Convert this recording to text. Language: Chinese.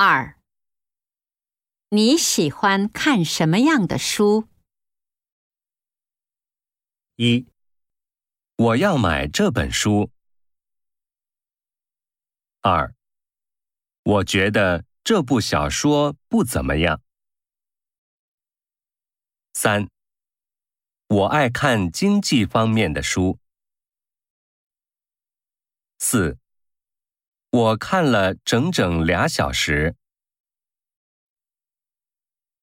二，你喜欢看什么样的书？一，我要买这本书。二，我觉得这部小说不怎么样。三，我爱看经济方面的书。四，我看了整整俩小时。